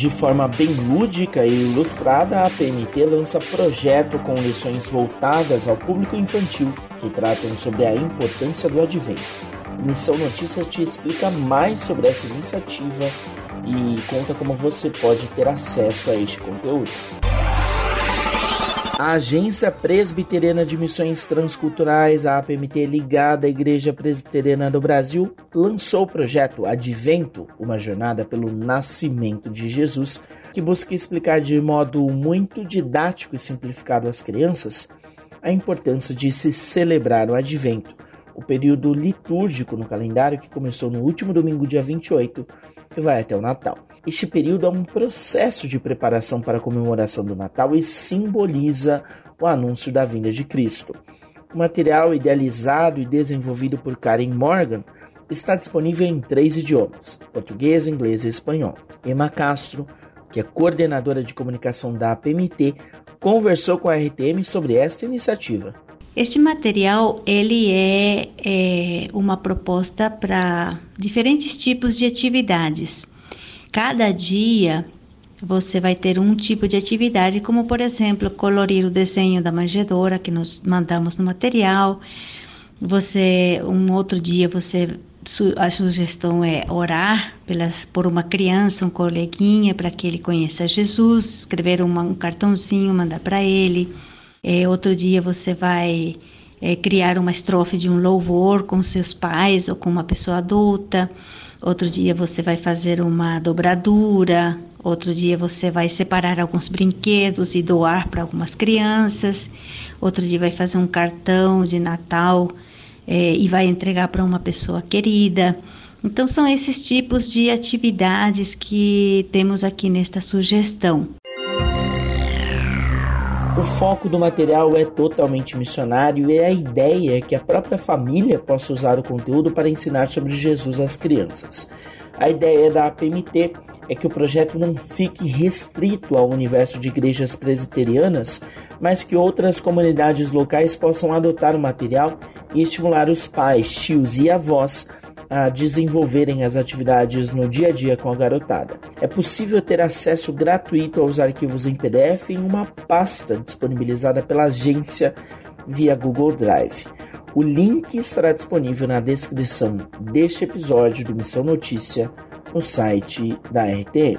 De forma bem lúdica e ilustrada, a PMT lança projeto com lições voltadas ao público infantil que tratam sobre a importância do advento. Missão Notícia te explica mais sobre essa iniciativa e conta como você pode ter acesso a este conteúdo. A Agência Presbiteriana de Missões Transculturais, a APMT, ligada à Igreja Presbiteriana do Brasil, lançou o projeto Advento, uma jornada pelo nascimento de Jesus, que busca explicar de modo muito didático e simplificado às crianças a importância de se celebrar o Advento, o período litúrgico no calendário que começou no último domingo, dia 28, e vai até o Natal. Este período é um processo de preparação para a comemoração do Natal e simboliza o anúncio da vinda de Cristo. O material idealizado e desenvolvido por Karen Morgan está disponível em três idiomas: português, inglês e espanhol. Emma Castro, que é coordenadora de comunicação da APMT, conversou com a RTM sobre esta iniciativa. Este material ele é, é uma proposta para diferentes tipos de atividades. Cada dia você vai ter um tipo de atividade, como por exemplo, colorir o desenho da manjedoura que nós mandamos no material. Você, um outro dia, você a sugestão é orar pelas, por uma criança, um coleguinha, para que ele conheça Jesus, escrever uma, um cartãozinho, mandar para ele. É, outro dia você vai é, criar uma estrofe de um louvor com seus pais ou com uma pessoa adulta. Outro dia você vai fazer uma dobradura. Outro dia você vai separar alguns brinquedos e doar para algumas crianças. Outro dia vai fazer um cartão de Natal é, e vai entregar para uma pessoa querida. Então, são esses tipos de atividades que temos aqui nesta sugestão. O foco do material é totalmente missionário e a ideia é que a própria família possa usar o conteúdo para ensinar sobre Jesus às crianças. A ideia da APMT é que o projeto não fique restrito ao universo de igrejas presbiterianas, mas que outras comunidades locais possam adotar o material e estimular os pais, tios e avós a desenvolverem as atividades no dia a dia com a garotada. É possível ter acesso gratuito aos arquivos em PDF em uma pasta disponibilizada pela agência via Google Drive. O link estará disponível na descrição deste episódio do Missão Notícia no site da RTM.